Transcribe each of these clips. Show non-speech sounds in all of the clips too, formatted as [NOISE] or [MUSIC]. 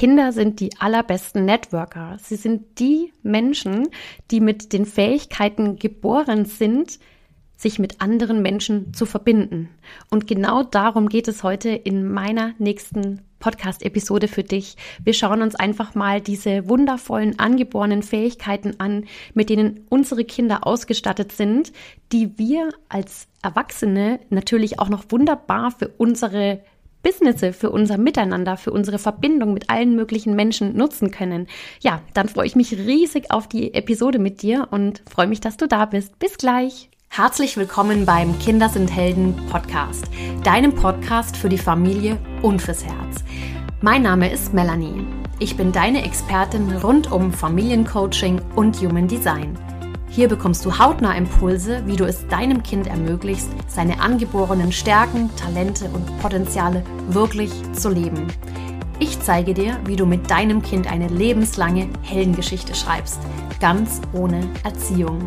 Kinder sind die allerbesten Networker. Sie sind die Menschen, die mit den Fähigkeiten geboren sind, sich mit anderen Menschen zu verbinden. Und genau darum geht es heute in meiner nächsten Podcast-Episode für dich. Wir schauen uns einfach mal diese wundervollen angeborenen Fähigkeiten an, mit denen unsere Kinder ausgestattet sind, die wir als Erwachsene natürlich auch noch wunderbar für unsere Businesse, für unser Miteinander, für unsere Verbindung mit allen möglichen Menschen nutzen können. Ja, dann freue ich mich riesig auf die Episode mit dir und freue mich, dass du da bist. Bis gleich. Herzlich willkommen beim Kinder sind Helden Podcast, deinem Podcast für die Familie und fürs Herz. Mein Name ist Melanie. Ich bin deine Expertin rund um Familiencoaching und Human Design. Hier bekommst du hautnah Impulse, wie du es deinem Kind ermöglichst, seine angeborenen Stärken, Talente und Potenziale wirklich zu leben. Ich zeige dir, wie du mit deinem Kind eine lebenslange Heldengeschichte schreibst, ganz ohne Erziehung.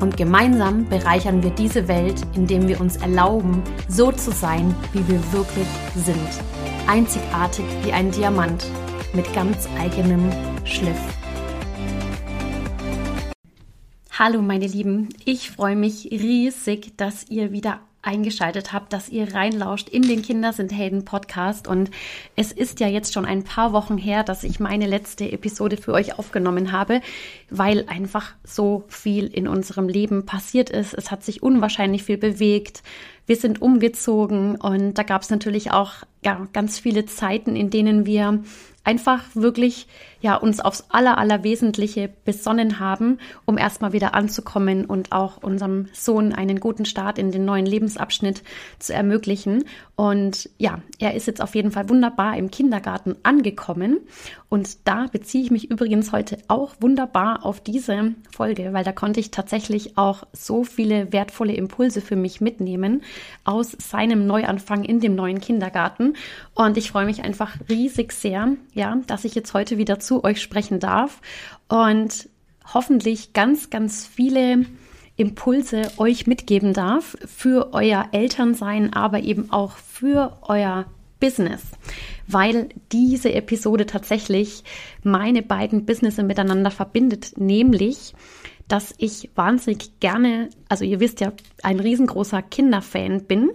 Und gemeinsam bereichern wir diese Welt, indem wir uns erlauben, so zu sein, wie wir wirklich sind. Einzigartig wie ein Diamant mit ganz eigenem Schliff. Hallo meine Lieben, ich freue mich riesig, dass ihr wieder eingeschaltet habt, dass ihr reinlauscht in den Kinder sind Helden Podcast und es ist ja jetzt schon ein paar Wochen her, dass ich meine letzte Episode für euch aufgenommen habe, weil einfach so viel in unserem Leben passiert ist. Es hat sich unwahrscheinlich viel bewegt. Wir sind umgezogen und da gab es natürlich auch ja, ganz viele Zeiten, in denen wir einfach wirklich ja uns aufs aller allerwesentliche besonnen haben, um erstmal wieder anzukommen und auch unserem Sohn einen guten Start in den neuen Lebensabschnitt zu ermöglichen. Und ja, er ist jetzt auf jeden Fall wunderbar im Kindergarten angekommen und da beziehe ich mich übrigens heute auch wunderbar auf diese Folge, weil da konnte ich tatsächlich auch so viele wertvolle Impulse für mich mitnehmen aus seinem Neuanfang in dem neuen Kindergarten und ich freue mich einfach riesig sehr, ja, dass ich jetzt heute wieder zu euch sprechen darf und hoffentlich ganz, ganz viele Impulse euch mitgeben darf für euer Elternsein, aber eben auch für euer Business, weil diese Episode tatsächlich meine beiden Businesses miteinander verbindet, nämlich dass ich wahnsinnig gerne, also ihr wisst ja, ein riesengroßer Kinderfan bin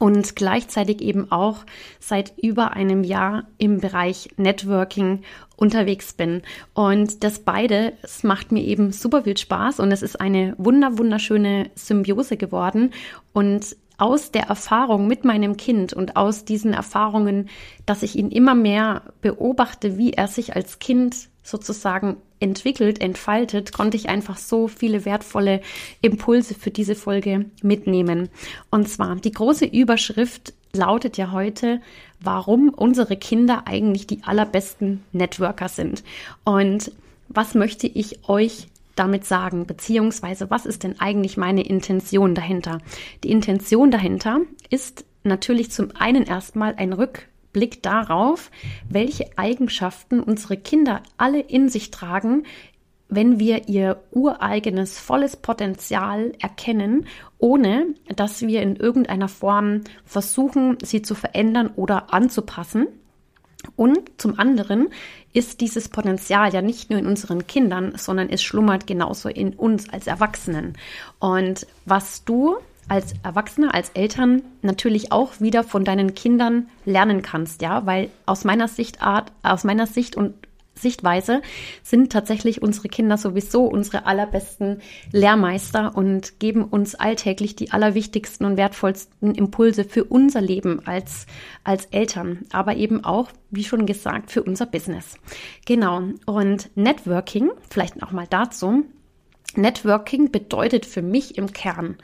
und gleichzeitig eben auch seit über einem Jahr im Bereich Networking unterwegs bin. Und das beide, es macht mir eben super viel Spaß und es ist eine wunder, wunderschöne Symbiose geworden. Und aus der Erfahrung mit meinem Kind und aus diesen Erfahrungen, dass ich ihn immer mehr beobachte, wie er sich als Kind sozusagen entwickelt, entfaltet, konnte ich einfach so viele wertvolle Impulse für diese Folge mitnehmen. Und zwar die große Überschrift lautet ja heute, warum unsere Kinder eigentlich die allerbesten Networker sind. Und was möchte ich euch damit sagen? Beziehungsweise, was ist denn eigentlich meine Intention dahinter? Die Intention dahinter ist natürlich zum einen erstmal ein Rück Blick darauf, welche Eigenschaften unsere Kinder alle in sich tragen, wenn wir ihr ureigenes volles Potenzial erkennen, ohne dass wir in irgendeiner Form versuchen, sie zu verändern oder anzupassen. Und zum anderen ist dieses Potenzial ja nicht nur in unseren Kindern, sondern es schlummert genauso in uns als Erwachsenen. Und was du als Erwachsener, als Eltern natürlich auch wieder von deinen Kindern lernen kannst, ja, weil aus meiner Sichtart, aus meiner Sicht und Sichtweise sind tatsächlich unsere Kinder sowieso unsere allerbesten Lehrmeister und geben uns alltäglich die allerwichtigsten und wertvollsten Impulse für unser Leben als, als Eltern, aber eben auch, wie schon gesagt, für unser Business. Genau. Und Networking, vielleicht auch mal dazu. Networking bedeutet für mich im Kern,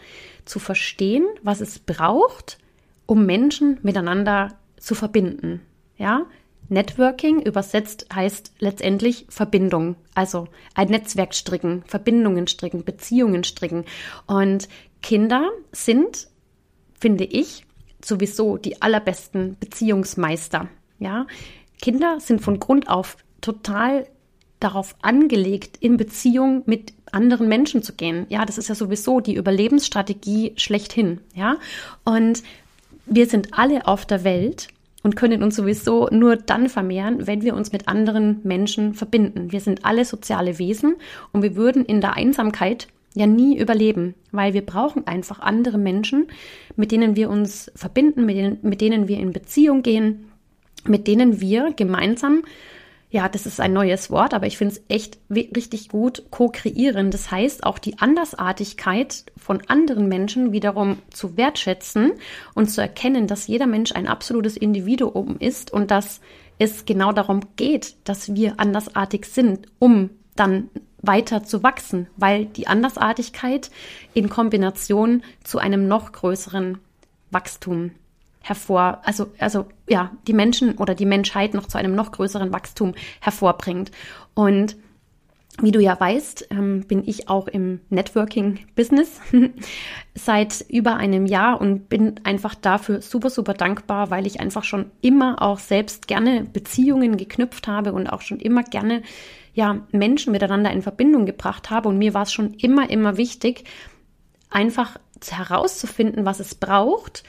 zu verstehen, was es braucht, um Menschen miteinander zu verbinden. Ja, Networking übersetzt heißt letztendlich Verbindung, also ein Netzwerk stricken, Verbindungen stricken, Beziehungen stricken. Und Kinder sind, finde ich, sowieso die allerbesten Beziehungsmeister. Ja, Kinder sind von Grund auf total darauf angelegt, in Beziehung mit anderen Menschen zu gehen. Ja, das ist ja sowieso die Überlebensstrategie schlechthin. Ja, und wir sind alle auf der Welt und können uns sowieso nur dann vermehren, wenn wir uns mit anderen Menschen verbinden. Wir sind alle soziale Wesen und wir würden in der Einsamkeit ja nie überleben, weil wir brauchen einfach andere Menschen, mit denen wir uns verbinden, mit denen, mit denen wir in Beziehung gehen, mit denen wir gemeinsam ja, das ist ein neues Wort, aber ich finde es echt richtig gut, co-kreieren. Das heißt, auch die Andersartigkeit von anderen Menschen wiederum zu wertschätzen und zu erkennen, dass jeder Mensch ein absolutes Individuum ist und dass es genau darum geht, dass wir andersartig sind, um dann weiter zu wachsen, weil die Andersartigkeit in Kombination zu einem noch größeren Wachstum hervor, also, also ja, die Menschen oder die Menschheit noch zu einem noch größeren Wachstum hervorbringt. Und wie du ja weißt, ähm, bin ich auch im Networking-Business [LAUGHS] seit über einem Jahr und bin einfach dafür super, super dankbar, weil ich einfach schon immer auch selbst gerne Beziehungen geknüpft habe und auch schon immer gerne ja, Menschen miteinander in Verbindung gebracht habe. Und mir war es schon immer, immer wichtig, einfach herauszufinden, was es braucht,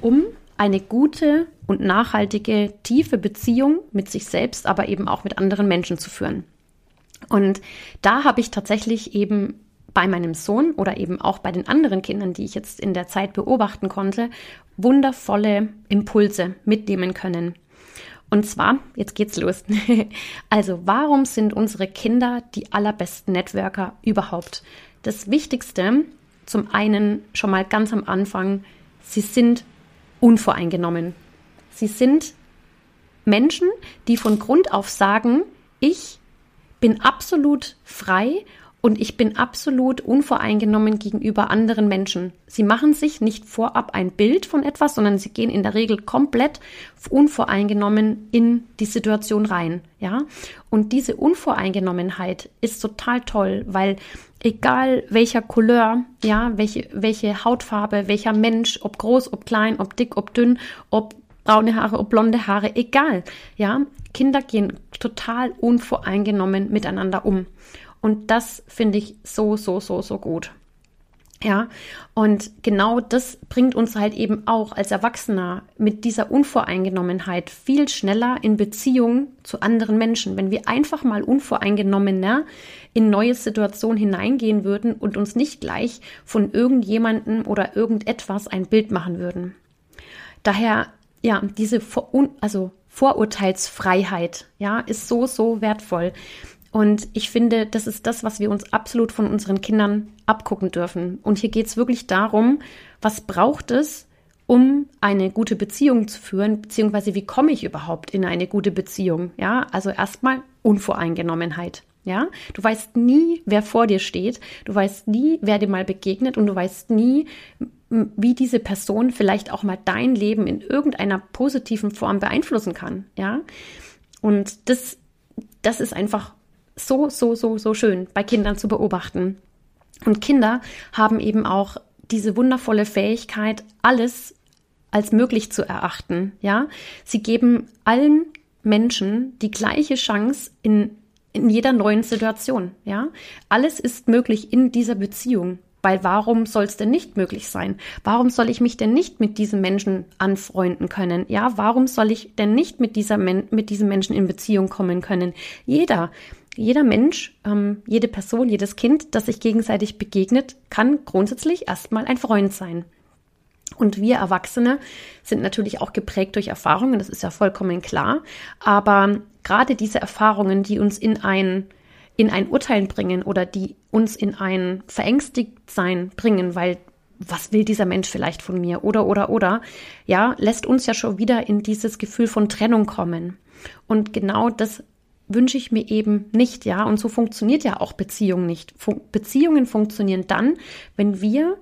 um eine gute und nachhaltige, tiefe Beziehung mit sich selbst, aber eben auch mit anderen Menschen zu führen. Und da habe ich tatsächlich eben bei meinem Sohn oder eben auch bei den anderen Kindern, die ich jetzt in der Zeit beobachten konnte, wundervolle Impulse mitnehmen können. Und zwar, jetzt geht's los. [LAUGHS] also, warum sind unsere Kinder die allerbesten Networker überhaupt? Das Wichtigste, zum einen schon mal ganz am Anfang, sie sind unvoreingenommen. Sie sind Menschen, die von Grund auf sagen, ich bin absolut frei und ich bin absolut unvoreingenommen gegenüber anderen Menschen. Sie machen sich nicht vorab ein Bild von etwas, sondern sie gehen in der Regel komplett unvoreingenommen in die Situation rein, ja? Und diese Unvoreingenommenheit ist total toll, weil egal welcher Couleur, ja, welche, welche Hautfarbe, welcher Mensch, ob groß, ob klein, ob dick, ob dünn, ob braune Haare, ob blonde Haare, egal, ja, Kinder gehen total unvoreingenommen miteinander um. Und das finde ich so, so, so, so gut. Ja, und genau das bringt uns halt eben auch als Erwachsener mit dieser Unvoreingenommenheit viel schneller in Beziehung zu anderen Menschen. Wenn wir einfach mal unvoreingenommener in neue Situationen hineingehen würden und uns nicht gleich von irgendjemandem oder irgendetwas ein Bild machen würden. Daher, ja, diese Vor also Vorurteilsfreiheit, ja, ist so, so wertvoll. Und ich finde, das ist das, was wir uns absolut von unseren Kindern abgucken dürfen. Und hier geht es wirklich darum, was braucht es, um eine gute Beziehung zu führen, beziehungsweise wie komme ich überhaupt in eine gute Beziehung? Ja, also erstmal Unvoreingenommenheit. Ja, du weißt nie, wer vor dir steht. Du weißt nie, wer dir mal begegnet und du weißt nie, wie diese Person vielleicht auch mal dein Leben in irgendeiner positiven Form beeinflussen kann. Ja, und das, das ist einfach so, so, so, so schön bei Kindern zu beobachten. Und Kinder haben eben auch diese wundervolle Fähigkeit, alles als möglich zu erachten. Ja, sie geben allen Menschen die gleiche Chance in, in jeder neuen Situation. Ja, alles ist möglich in dieser Beziehung. Weil warum soll es denn nicht möglich sein? Warum soll ich mich denn nicht mit diesem Menschen anfreunden können? Ja, warum soll ich denn nicht mit dieser Men mit diesem Menschen in Beziehung kommen können? Jeder jeder Mensch, ähm, jede Person, jedes Kind, das sich gegenseitig begegnet, kann grundsätzlich erstmal ein Freund sein. Und wir Erwachsene sind natürlich auch geprägt durch Erfahrungen, das ist ja vollkommen klar. Aber gerade diese Erfahrungen, die uns in ein, in ein Urteilen bringen oder die uns in ein Verängstigtsein bringen, weil was will dieser Mensch vielleicht von mir oder oder oder, ja, lässt uns ja schon wieder in dieses Gefühl von Trennung kommen. Und genau das wünsche ich mir eben nicht, ja. Und so funktioniert ja auch Beziehung nicht. Fun Beziehungen funktionieren dann, wenn wir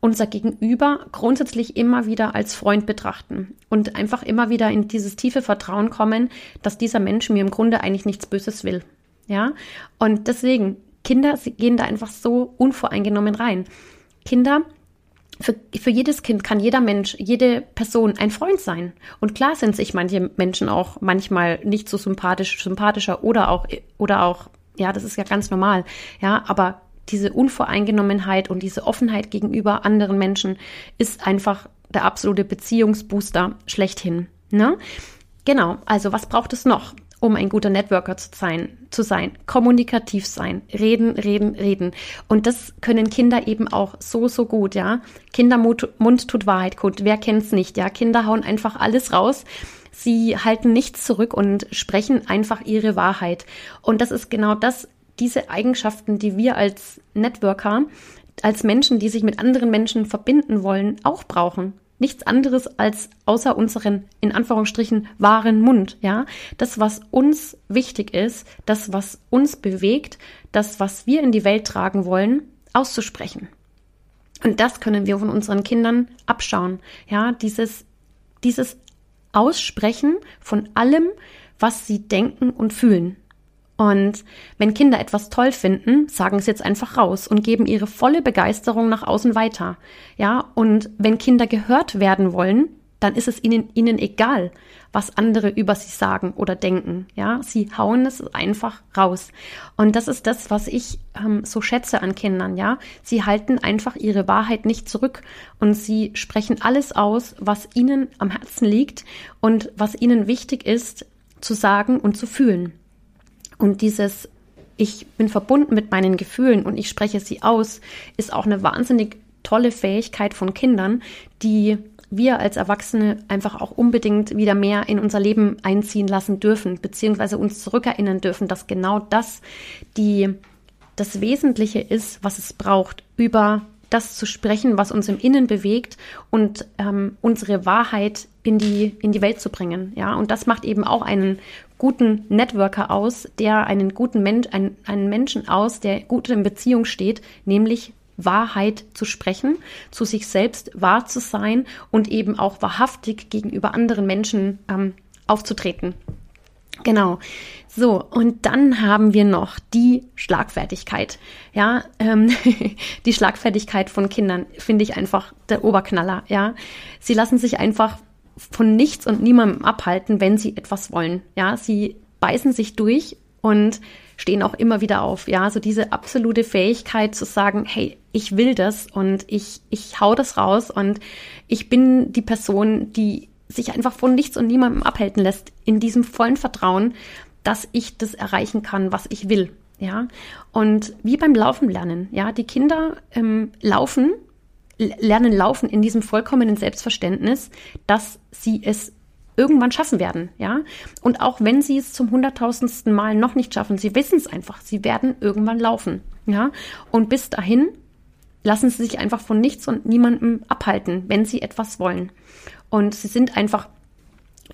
unser Gegenüber grundsätzlich immer wieder als Freund betrachten und einfach immer wieder in dieses tiefe Vertrauen kommen, dass dieser Mensch mir im Grunde eigentlich nichts Böses will. Ja. Und deswegen, Kinder sie gehen da einfach so unvoreingenommen rein. Kinder für, für jedes Kind kann jeder Mensch, jede Person ein Freund sein. Und klar sind sich manche Menschen auch manchmal nicht so sympathisch, sympathischer oder auch, oder auch, ja, das ist ja ganz normal. Ja, aber diese Unvoreingenommenheit und diese Offenheit gegenüber anderen Menschen ist einfach der absolute Beziehungsbooster schlechthin. Ne? Genau, also was braucht es noch? Um ein guter Networker zu sein, zu sein, kommunikativ sein, reden, reden, reden. Und das können Kinder eben auch so, so gut, ja. Kindermund Mund tut Wahrheit gut. Wer kennt's nicht, ja? Kinder hauen einfach alles raus. Sie halten nichts zurück und sprechen einfach ihre Wahrheit. Und das ist genau das, diese Eigenschaften, die wir als Networker, als Menschen, die sich mit anderen Menschen verbinden wollen, auch brauchen nichts anderes als außer unseren, in Anführungsstrichen, wahren Mund, ja. Das, was uns wichtig ist, das, was uns bewegt, das, was wir in die Welt tragen wollen, auszusprechen. Und das können wir von unseren Kindern abschauen, ja. Dieses, dieses Aussprechen von allem, was sie denken und fühlen. Und wenn Kinder etwas toll finden, sagen sie jetzt einfach raus und geben ihre volle Begeisterung nach außen weiter. Ja, und wenn Kinder gehört werden wollen, dann ist es ihnen, ihnen egal, was andere über sie sagen oder denken. Ja, sie hauen es einfach raus. Und das ist das, was ich ähm, so schätze an Kindern. Ja, sie halten einfach ihre Wahrheit nicht zurück und sie sprechen alles aus, was ihnen am Herzen liegt und was ihnen wichtig ist, zu sagen und zu fühlen. Und dieses ich bin verbunden mit meinen Gefühlen und ich spreche sie aus, ist auch eine wahnsinnig tolle Fähigkeit von Kindern, die wir als Erwachsene einfach auch unbedingt wieder mehr in unser Leben einziehen lassen dürfen, beziehungsweise uns zurückerinnern dürfen, dass genau das die, das Wesentliche ist, was es braucht, über das zu sprechen, was uns im Innen bewegt und ähm, unsere Wahrheit in die, in die Welt zu bringen. Ja, und das macht eben auch einen guten Networker aus, der einen guten Mensch, einen, einen Menschen aus, der gut in Beziehung steht, nämlich Wahrheit zu sprechen, zu sich selbst wahr zu sein und eben auch wahrhaftig gegenüber anderen Menschen ähm, aufzutreten. Genau. So, und dann haben wir noch die Schlagfertigkeit. Ja, ähm, [LAUGHS] die Schlagfertigkeit von Kindern finde ich einfach der Oberknaller. Ja, sie lassen sich einfach von nichts und niemandem abhalten, wenn sie etwas wollen. Ja, sie beißen sich durch und stehen auch immer wieder auf. Ja, so diese absolute Fähigkeit zu sagen, hey, ich will das und ich, ich hau das raus und ich bin die Person, die sich einfach von nichts und niemandem abhalten lässt, in diesem vollen Vertrauen, dass ich das erreichen kann, was ich will. Ja, und wie beim Laufen lernen. Ja, die Kinder ähm, laufen lernen laufen in diesem vollkommenen Selbstverständnis, dass sie es irgendwann schaffen werden, ja. Und auch wenn sie es zum hunderttausendsten Mal noch nicht schaffen, sie wissen es einfach, sie werden irgendwann laufen, ja. Und bis dahin lassen sie sich einfach von nichts und niemandem abhalten, wenn sie etwas wollen. Und sie sind einfach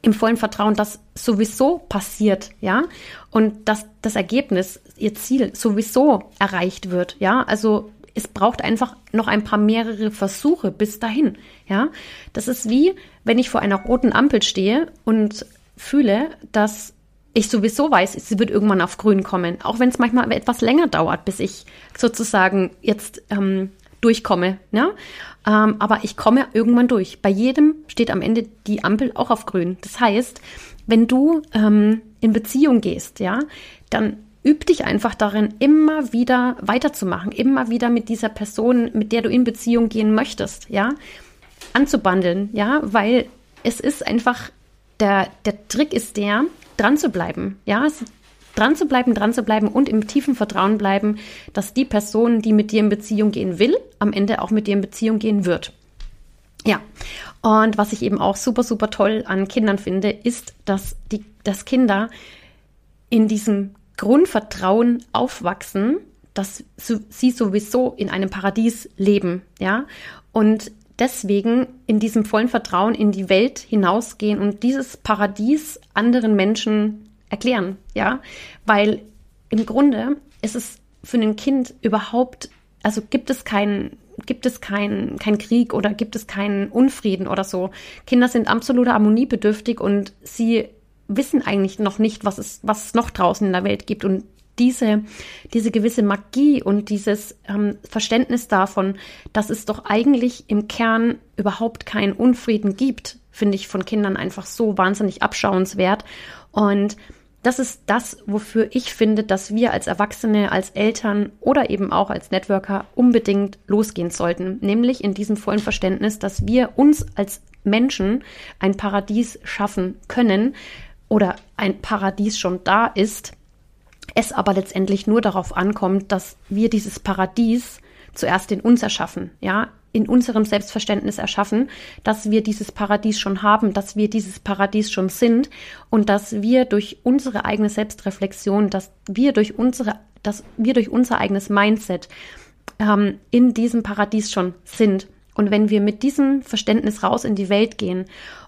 im vollen Vertrauen, dass sowieso passiert, ja, und dass das Ergebnis, ihr Ziel sowieso erreicht wird, ja. Also es braucht einfach noch ein paar mehrere Versuche bis dahin. Ja, das ist wie, wenn ich vor einer roten Ampel stehe und fühle, dass ich sowieso weiß, sie wird irgendwann auf grün kommen, auch wenn es manchmal etwas länger dauert, bis ich sozusagen jetzt ähm, durchkomme. Ja? Ähm, aber ich komme irgendwann durch. Bei jedem steht am Ende die Ampel auch auf grün. Das heißt, wenn du ähm, in Beziehung gehst, ja, dann üb dich einfach darin, immer wieder weiterzumachen, immer wieder mit dieser Person, mit der du in Beziehung gehen möchtest, ja, anzubandeln, ja, weil es ist einfach, der, der Trick ist der, dran zu bleiben, ja, dran zu bleiben, dran zu bleiben und im tiefen Vertrauen bleiben, dass die Person, die mit dir in Beziehung gehen will, am Ende auch mit dir in Beziehung gehen wird. Ja, und was ich eben auch super, super toll an Kindern finde, ist, dass die, dass Kinder in diesem Grundvertrauen aufwachsen, dass sie sowieso in einem Paradies leben, ja, und deswegen in diesem vollen Vertrauen in die Welt hinausgehen und dieses Paradies anderen Menschen erklären, ja, weil im Grunde ist es für ein Kind überhaupt, also gibt es keinen gibt es keinen kein Krieg oder gibt es keinen Unfrieden oder so. Kinder sind absolut harmoniebedürftig und sie wissen eigentlich noch nicht, was es, was es noch draußen in der Welt gibt. Und diese, diese gewisse Magie und dieses ähm, Verständnis davon, dass es doch eigentlich im Kern überhaupt keinen Unfrieden gibt, finde ich von Kindern einfach so wahnsinnig abschauenswert. Und das ist das, wofür ich finde, dass wir als Erwachsene, als Eltern oder eben auch als Networker unbedingt losgehen sollten. Nämlich in diesem vollen Verständnis, dass wir uns als Menschen ein Paradies schaffen können oder ein Paradies schon da ist, es aber letztendlich nur darauf ankommt, dass wir dieses Paradies zuerst in uns erschaffen, ja, in unserem Selbstverständnis erschaffen, dass wir dieses Paradies schon haben, dass wir dieses Paradies schon sind und dass wir durch unsere eigene Selbstreflexion, dass wir durch unsere, dass wir durch unser eigenes Mindset ähm, in diesem Paradies schon sind. Und wenn wir mit diesem Verständnis raus in die Welt gehen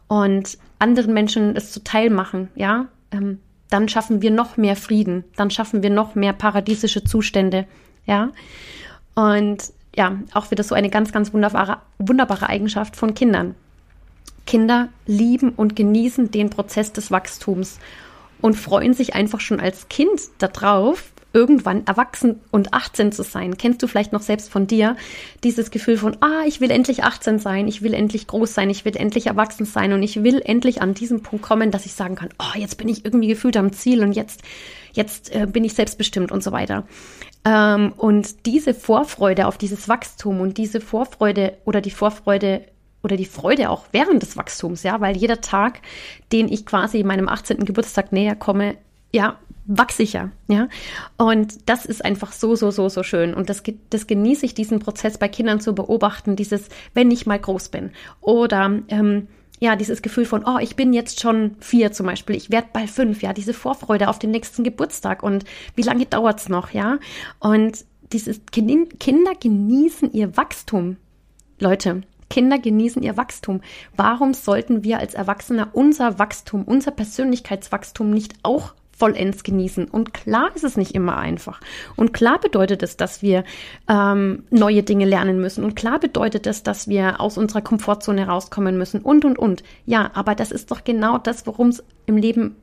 und anderen Menschen es zuteil machen, ja, ähm, dann schaffen wir noch mehr Frieden, dann schaffen wir noch mehr paradiesische Zustände, ja. Und ja, auch wieder so eine ganz, ganz wunderbare, wunderbare Eigenschaft von Kindern. Kinder lieben und genießen den Prozess des Wachstums und freuen sich einfach schon als Kind darauf, irgendwann erwachsen und 18 zu sein. Kennst du vielleicht noch selbst von dir dieses Gefühl von, ah, ich will endlich 18 sein, ich will endlich groß sein, ich will endlich erwachsen sein und ich will endlich an diesen Punkt kommen, dass ich sagen kann, oh, jetzt bin ich irgendwie gefühlt am Ziel und jetzt, jetzt äh, bin ich selbstbestimmt und so weiter. Ähm, und diese Vorfreude auf dieses Wachstum und diese Vorfreude oder die Vorfreude oder die Freude auch während des Wachstums, ja, weil jeder Tag, den ich quasi meinem 18. Geburtstag näher komme, ja, wachse ich ja. Und das ist einfach so, so, so, so schön. Und das, das genieße ich, diesen Prozess bei Kindern zu beobachten, dieses, wenn ich mal groß bin. Oder ähm, ja, dieses Gefühl von, oh, ich bin jetzt schon vier zum Beispiel, ich werde bald fünf, ja, diese Vorfreude auf den nächsten Geburtstag und wie lange dauert's noch, ja? Und dieses Kinder genießen ihr Wachstum. Leute, Kinder genießen ihr Wachstum. Warum sollten wir als Erwachsene unser Wachstum, unser Persönlichkeitswachstum nicht auch vollends genießen. Und klar ist es nicht immer einfach. Und klar bedeutet es, dass wir ähm, neue Dinge lernen müssen. Und klar bedeutet es, dass wir aus unserer Komfortzone rauskommen müssen. Und, und, und. Ja, aber das ist doch genau das, worum es im Leben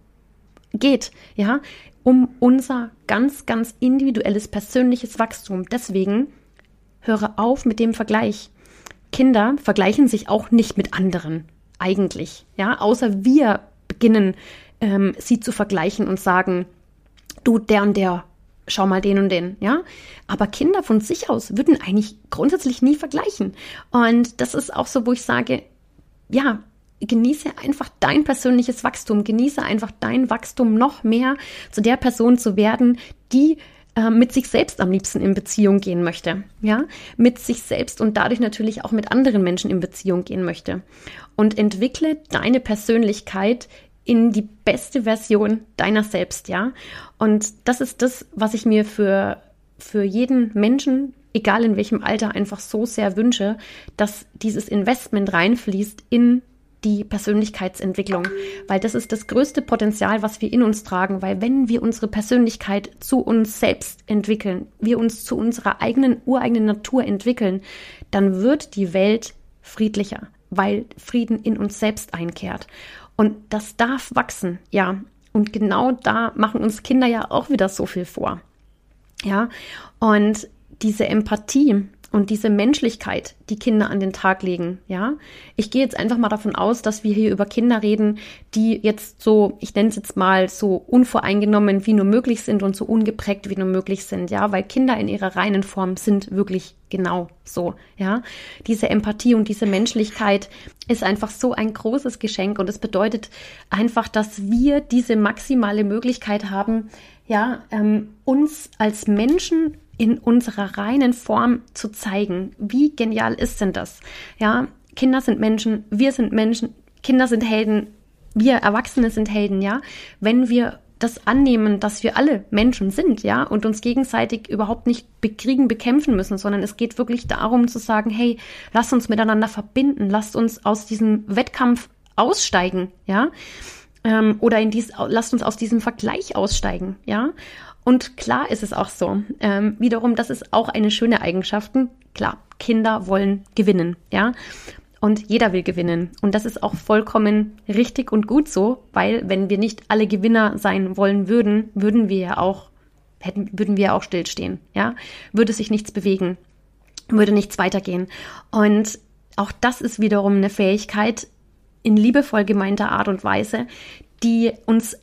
geht. Ja, um unser ganz, ganz individuelles persönliches Wachstum. Deswegen höre auf mit dem Vergleich. Kinder vergleichen sich auch nicht mit anderen. Eigentlich. Ja, außer wir beginnen ähm, sie zu vergleichen und sagen, du, der und der, schau mal den und den, ja. Aber Kinder von sich aus würden eigentlich grundsätzlich nie vergleichen. Und das ist auch so, wo ich sage, ja, genieße einfach dein persönliches Wachstum, genieße einfach dein Wachstum noch mehr zu der Person zu werden, die äh, mit sich selbst am liebsten in Beziehung gehen möchte, ja, mit sich selbst und dadurch natürlich auch mit anderen Menschen in Beziehung gehen möchte. Und entwickle deine Persönlichkeit in die beste Version deiner selbst, ja. Und das ist das, was ich mir für, für jeden Menschen, egal in welchem Alter, einfach so sehr wünsche, dass dieses Investment reinfließt in die Persönlichkeitsentwicklung, weil das ist das größte Potenzial, was wir in uns tragen, weil wenn wir unsere Persönlichkeit zu uns selbst entwickeln, wir uns zu unserer eigenen ureigenen Natur entwickeln, dann wird die Welt friedlicher, weil Frieden in uns selbst einkehrt. Und das darf wachsen, ja. Und genau da machen uns Kinder ja auch wieder so viel vor. Ja. Und diese Empathie und diese Menschlichkeit, die Kinder an den Tag legen, ja. Ich gehe jetzt einfach mal davon aus, dass wir hier über Kinder reden, die jetzt so, ich nenne es jetzt mal so unvoreingenommen wie nur möglich sind und so ungeprägt wie nur möglich sind, ja, weil Kinder in ihrer reinen Form sind wirklich genau so, ja. Diese Empathie und diese Menschlichkeit ist einfach so ein großes Geschenk und es bedeutet einfach, dass wir diese maximale Möglichkeit haben, ja, ähm, uns als Menschen in unserer reinen Form zu zeigen. Wie genial ist denn das? Ja, Kinder sind Menschen, wir sind Menschen, Kinder sind Helden, wir Erwachsene sind Helden, ja. Wenn wir das annehmen, dass wir alle Menschen sind, ja, und uns gegenseitig überhaupt nicht bekriegen, bekämpfen müssen, sondern es geht wirklich darum zu sagen, hey, lass uns miteinander verbinden, lasst uns aus diesem Wettkampf aussteigen, ja, ähm, oder in dies, lasst uns aus diesem Vergleich aussteigen, ja, und klar ist es auch so. Ähm, wiederum, das ist auch eine schöne Eigenschaft. Klar, Kinder wollen gewinnen, ja. Und jeder will gewinnen. Und das ist auch vollkommen richtig und gut so, weil wenn wir nicht alle Gewinner sein wollen würden, würden wir ja auch, hätten, würden wir auch stillstehen, ja. Würde sich nichts bewegen, würde nichts weitergehen. Und auch das ist wiederum eine Fähigkeit in liebevoll gemeinter Art und Weise, die uns,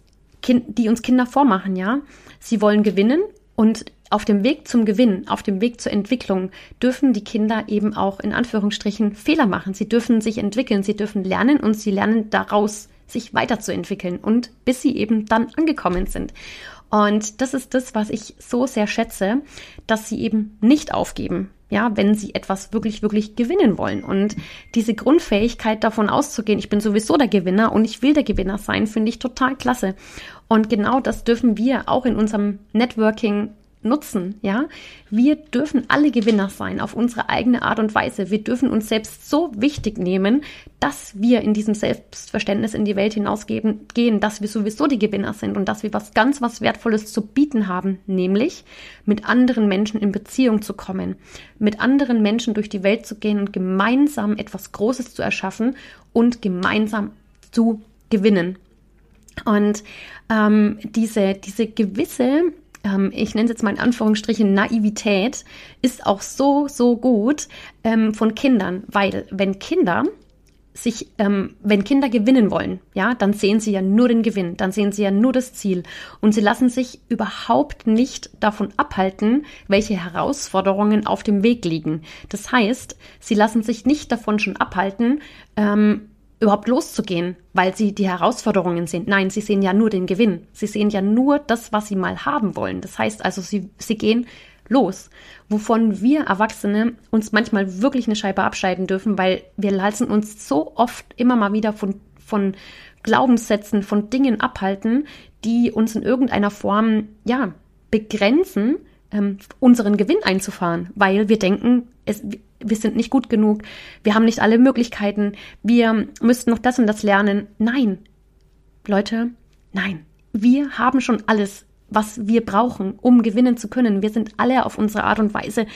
die uns Kinder vormachen, ja. Sie wollen gewinnen und auf dem Weg zum Gewinn, auf dem Weg zur Entwicklung dürfen die Kinder eben auch in Anführungsstrichen Fehler machen. Sie dürfen sich entwickeln, sie dürfen lernen und sie lernen daraus, sich weiterzuentwickeln und bis sie eben dann angekommen sind. Und das ist das, was ich so sehr schätze, dass sie eben nicht aufgeben, ja, wenn sie etwas wirklich, wirklich gewinnen wollen. Und diese Grundfähigkeit davon auszugehen, ich bin sowieso der Gewinner und ich will der Gewinner sein, finde ich total klasse. Und genau das dürfen wir auch in unserem Networking nutzen, ja. Wir dürfen alle Gewinner sein auf unsere eigene Art und Weise. Wir dürfen uns selbst so wichtig nehmen, dass wir in diesem Selbstverständnis in die Welt hinausgehen, gehen, dass wir sowieso die Gewinner sind und dass wir was ganz was Wertvolles zu bieten haben, nämlich mit anderen Menschen in Beziehung zu kommen, mit anderen Menschen durch die Welt zu gehen und gemeinsam etwas Großes zu erschaffen und gemeinsam zu gewinnen. Und ähm, diese, diese gewisse ähm, ich nenne es jetzt mal in Anführungsstrichen Naivität, ist auch so, so gut ähm, von Kindern, weil wenn Kinder sich, ähm, wenn Kinder gewinnen wollen, ja, dann sehen sie ja nur den Gewinn, dann sehen sie ja nur das Ziel und sie lassen sich überhaupt nicht davon abhalten, welche Herausforderungen auf dem Weg liegen. Das heißt, sie lassen sich nicht davon schon abhalten, ähm, überhaupt loszugehen, weil sie die Herausforderungen sehen. Nein, sie sehen ja nur den Gewinn. Sie sehen ja nur das, was sie mal haben wollen. Das heißt also, sie, sie gehen los, wovon wir Erwachsene uns manchmal wirklich eine Scheibe abscheiden dürfen, weil wir lassen uns so oft immer mal wieder von, von Glaubenssätzen, von Dingen abhalten, die uns in irgendeiner Form, ja, begrenzen, ähm, unseren Gewinn einzufahren, weil wir denken, es, wir sind nicht gut genug, wir haben nicht alle Möglichkeiten, wir müssten noch das und das lernen. Nein, Leute, nein. Wir haben schon alles, was wir brauchen, um gewinnen zu können. Wir sind alle auf unsere Art und Weise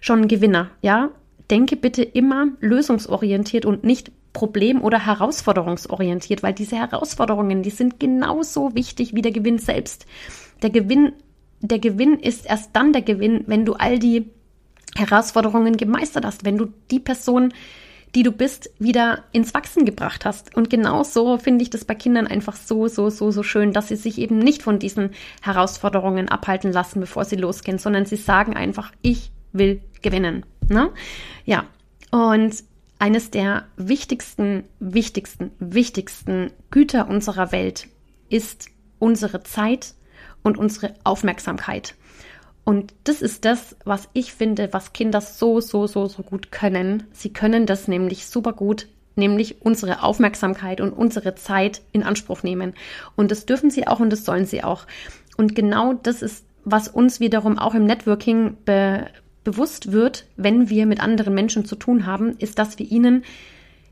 schon Gewinner, ja? Denke bitte immer lösungsorientiert und nicht problem- oder herausforderungsorientiert, weil diese Herausforderungen, die sind genauso wichtig wie der Gewinn selbst. Der Gewinn, der Gewinn ist erst dann der Gewinn, wenn du all die Herausforderungen gemeistert hast, wenn du die Person, die du bist, wieder ins Wachsen gebracht hast. Und genauso finde ich das bei Kindern einfach so, so, so, so schön, dass sie sich eben nicht von diesen Herausforderungen abhalten lassen, bevor sie losgehen, sondern sie sagen einfach, ich will gewinnen. Ne? Ja, und eines der wichtigsten, wichtigsten, wichtigsten Güter unserer Welt ist unsere Zeit und unsere Aufmerksamkeit. Und das ist das, was ich finde, was Kinder so, so, so, so gut können. Sie können das nämlich super gut, nämlich unsere Aufmerksamkeit und unsere Zeit in Anspruch nehmen. Und das dürfen sie auch und das sollen sie auch. Und genau das ist, was uns wiederum auch im Networking be bewusst wird, wenn wir mit anderen Menschen zu tun haben, ist, dass wir ihnen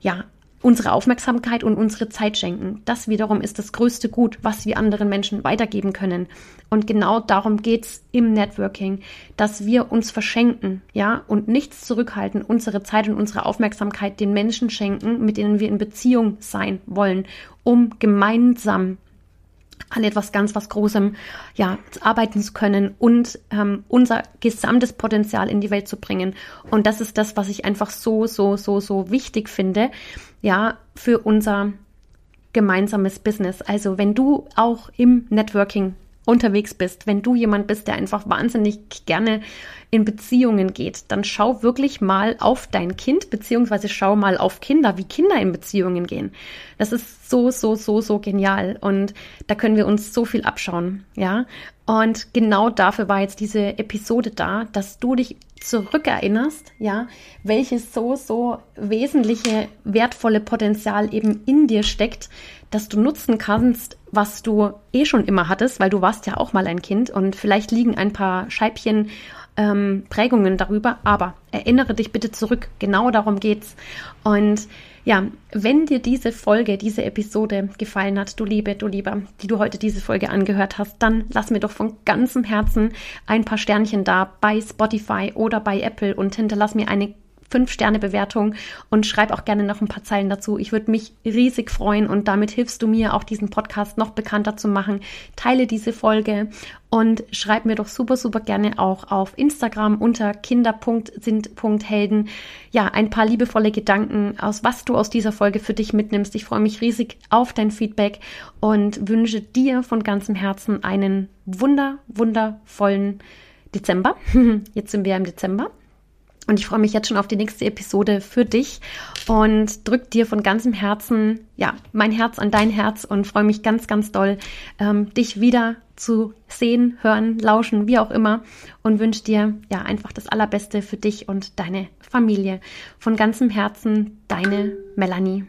ja unsere Aufmerksamkeit und unsere Zeit schenken. Das wiederum ist das größte Gut, was wir anderen Menschen weitergeben können. Und genau darum geht's im Networking, dass wir uns verschenken, ja, und nichts zurückhalten, unsere Zeit und unsere Aufmerksamkeit den Menschen schenken, mit denen wir in Beziehung sein wollen, um gemeinsam an etwas ganz was Großem ja arbeiten zu können und ähm, unser gesamtes Potenzial in die Welt zu bringen. Und das ist das, was ich einfach so so so so wichtig finde, ja für unser gemeinsames Business. Also wenn du auch im Networking unterwegs bist, wenn du jemand bist, der einfach wahnsinnig gerne in Beziehungen geht, dann schau wirklich mal auf dein Kind, beziehungsweise schau mal auf Kinder, wie Kinder in Beziehungen gehen. Das ist so, so, so, so genial. Und da können wir uns so viel abschauen, ja. Und genau dafür war jetzt diese Episode da, dass du dich zurückerinnerst, ja, welches so, so wesentliche, wertvolle Potenzial eben in dir steckt, dass du nutzen kannst, was du eh schon immer hattest, weil du warst ja auch mal ein Kind und vielleicht liegen ein paar Scheibchen ähm, Prägungen darüber, aber erinnere dich bitte zurück. Genau darum geht's. Und ja, wenn dir diese Folge, diese Episode gefallen hat, du Liebe, du Lieber, die du heute diese Folge angehört hast, dann lass mir doch von ganzem Herzen ein paar Sternchen da bei Spotify oder bei Apple und hinterlass mir eine 5-Sterne-Bewertung und schreib auch gerne noch ein paar Zeilen dazu. Ich würde mich riesig freuen und damit hilfst du mir auch diesen Podcast noch bekannter zu machen. Teile diese Folge und schreib mir doch super, super gerne auch auf Instagram unter kinder.sind.helden ja ein paar liebevolle Gedanken aus, was du aus dieser Folge für dich mitnimmst. Ich freue mich riesig auf dein Feedback und wünsche dir von ganzem Herzen einen wunder, wundervollen Dezember. [LAUGHS] Jetzt sind wir im Dezember. Und ich freue mich jetzt schon auf die nächste Episode für dich und drück dir von ganzem Herzen, ja, mein Herz an dein Herz und freue mich ganz, ganz doll, ähm, dich wieder zu sehen, hören, lauschen, wie auch immer und wünsche dir ja einfach das Allerbeste für dich und deine Familie. Von ganzem Herzen, deine Melanie.